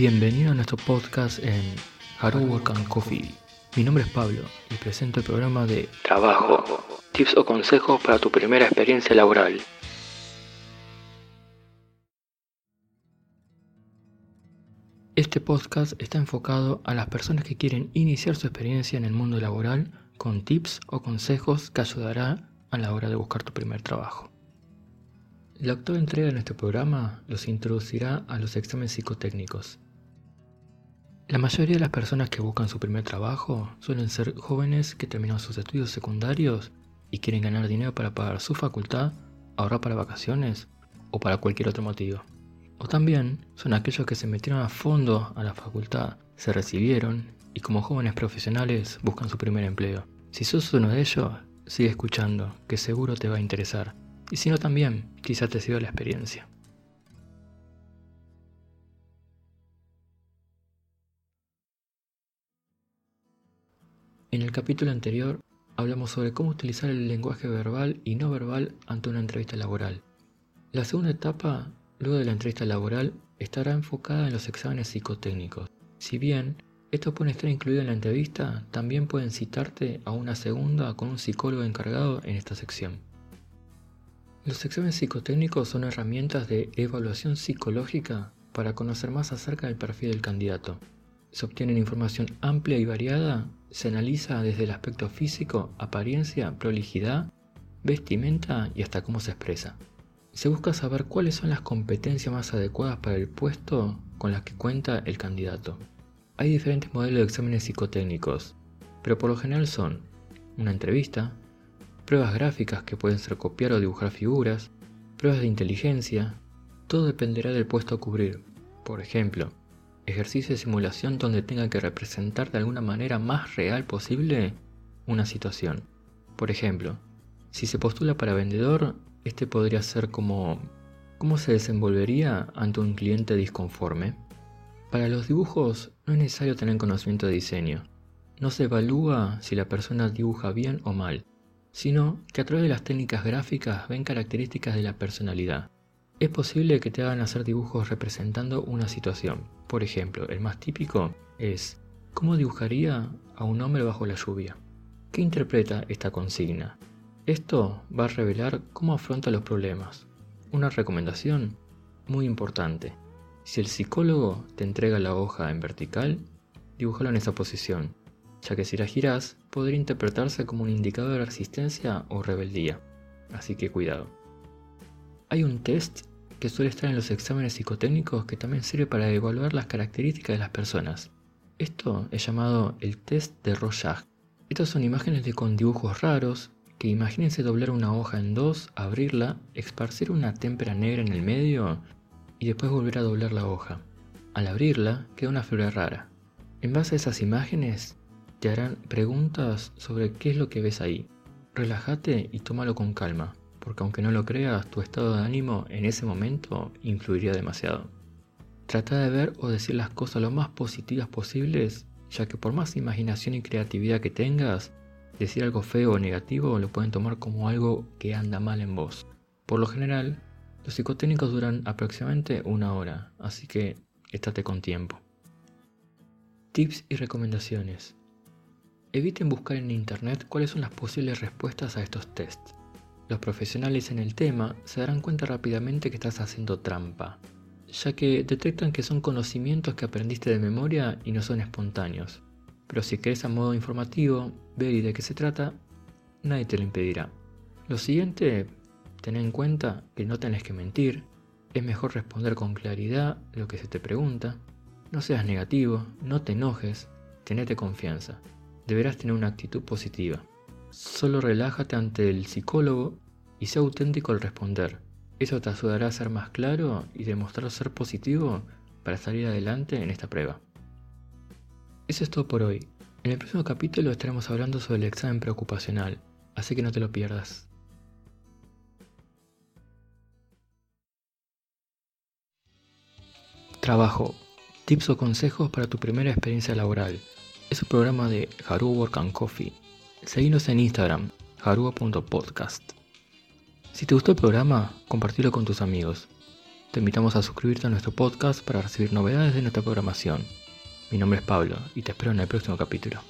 Bienvenido a nuestro podcast en Haru Work and Coffee. Mi nombre es Pablo y presento el programa de Trabajo, tips o consejos para tu primera experiencia laboral. Este podcast está enfocado a las personas que quieren iniciar su experiencia en el mundo laboral con tips o consejos que ayudará a la hora de buscar tu primer trabajo. La octava entrega de nuestro programa los introducirá a los exámenes psicotécnicos. La mayoría de las personas que buscan su primer trabajo suelen ser jóvenes que terminan sus estudios secundarios y quieren ganar dinero para pagar su facultad, ahorrar para vacaciones o para cualquier otro motivo. O también son aquellos que se metieron a fondo a la facultad, se recibieron y como jóvenes profesionales buscan su primer empleo. Si sos uno de ellos, sigue escuchando, que seguro te va a interesar. Y si no también, quizá te sirva la experiencia. En el capítulo anterior hablamos sobre cómo utilizar el lenguaje verbal y no verbal ante una entrevista laboral. La segunda etapa, luego de la entrevista laboral, estará enfocada en los exámenes psicotécnicos. Si bien esto puede estar incluido en la entrevista, también pueden citarte a una segunda con un psicólogo encargado en esta sección. Los exámenes psicotécnicos son herramientas de evaluación psicológica para conocer más acerca del perfil del candidato. Se obtiene información amplia y variada, se analiza desde el aspecto físico, apariencia, prolijidad, vestimenta y hasta cómo se expresa. Se busca saber cuáles son las competencias más adecuadas para el puesto con las que cuenta el candidato. Hay diferentes modelos de exámenes psicotécnicos, pero por lo general son una entrevista, pruebas gráficas que pueden ser copiar o dibujar figuras, pruebas de inteligencia, todo dependerá del puesto a cubrir. Por ejemplo, ejercicio de simulación donde tenga que representar de alguna manera más real posible una situación. Por ejemplo, si se postula para vendedor, este podría ser como cómo se desenvolvería ante un cliente disconforme. Para los dibujos no es necesario tener conocimiento de diseño. No se evalúa si la persona dibuja bien o mal, sino que a través de las técnicas gráficas ven características de la personalidad. Es posible que te hagan hacer dibujos representando una situación. Por ejemplo, el más típico es ¿cómo dibujaría a un hombre bajo la lluvia? ¿Qué interpreta esta consigna? Esto va a revelar cómo afronta los problemas. Una recomendación muy importante. Si el psicólogo te entrega la hoja en vertical, dibújalo en esa posición ya que si la girás podría interpretarse como un indicador de resistencia o rebeldía, así que cuidado. Hay un test que suele estar en los exámenes psicotécnicos que también sirve para evaluar las características de las personas. Esto es llamado el test de Rorschach. Estas son imágenes de con dibujos raros, que imagínense doblar una hoja en dos, abrirla, esparcir una témpera negra en el medio y después volver a doblar la hoja. Al abrirla queda una flor rara. En base a esas imágenes te harán preguntas sobre qué es lo que ves ahí. Relájate y tómalo con calma, porque aunque no lo creas, tu estado de ánimo en ese momento influiría demasiado. Trata de ver o decir las cosas lo más positivas posibles, ya que por más imaginación y creatividad que tengas, decir algo feo o negativo lo pueden tomar como algo que anda mal en vos. Por lo general, los psicotécnicos duran aproximadamente una hora, así que estate con tiempo. Tips y recomendaciones. Eviten buscar en Internet cuáles son las posibles respuestas a estos tests. Los profesionales en el tema se darán cuenta rápidamente que estás haciendo trampa, ya que detectan que son conocimientos que aprendiste de memoria y no son espontáneos. Pero si querés a modo informativo ver y de qué se trata, nadie te lo impedirá. Lo siguiente, ten en cuenta que no tenés que mentir, es mejor responder con claridad lo que se te pregunta, no seas negativo, no te enojes, tenete confianza deberás tener una actitud positiva. Solo relájate ante el psicólogo y sea auténtico al responder. Eso te ayudará a ser más claro y demostrar ser positivo para salir adelante en esta prueba. Eso es todo por hoy. En el próximo capítulo estaremos hablando sobre el examen preocupacional, así que no te lo pierdas. Trabajo. Tips o consejos para tu primera experiencia laboral es un programa de Haru Work and Coffee. Seguinos en Instagram, harua.podcast. Si te gustó el programa, compartilo con tus amigos. te invitamos a suscribirte a nuestro podcast para recibir novedades de nuestra programación. Mi nombre es Pablo y te espero en el próximo capítulo.